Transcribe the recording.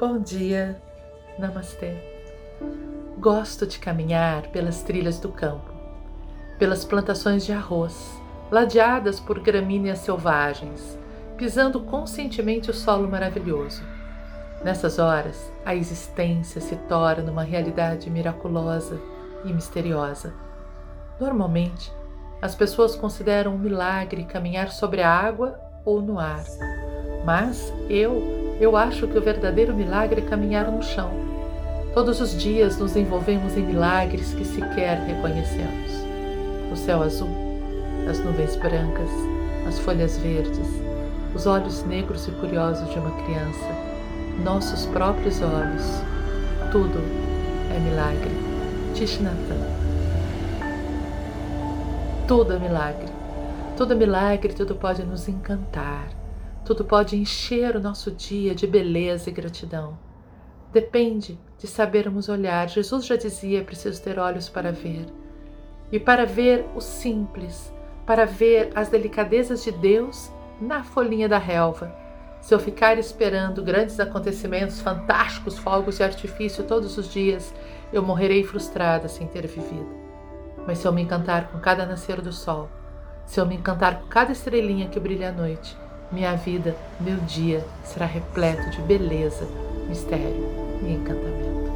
Bom dia, Namastê. Gosto de caminhar pelas trilhas do campo, pelas plantações de arroz, ladeadas por gramíneas selvagens, pisando conscientemente o solo maravilhoso. Nessas horas, a existência se torna uma realidade miraculosa e misteriosa. Normalmente, as pessoas consideram um milagre caminhar sobre a água ou no ar, mas eu eu acho que o verdadeiro milagre é caminhar no chão. Todos os dias nos envolvemos em milagres que sequer reconhecemos. O céu azul, as nuvens brancas, as folhas verdes, os olhos negros e curiosos de uma criança, nossos próprios olhos. Tudo é milagre. Tishnatan. Tudo é milagre. Tudo é milagre, tudo pode nos encantar tudo pode encher o nosso dia de beleza e gratidão. Depende de sabermos olhar. Jesus já dizia: é preciso ter olhos para ver. E para ver o simples, para ver as delicadezas de Deus na folhinha da relva. Se eu ficar esperando grandes acontecimentos, fantásticos fogos de artifício todos os dias, eu morrerei frustrada sem ter vivido. Mas se eu me encantar com cada nascer do sol, se eu me encantar com cada estrelinha que brilha à noite, minha vida, meu dia será repleto de beleza, mistério e encantamento.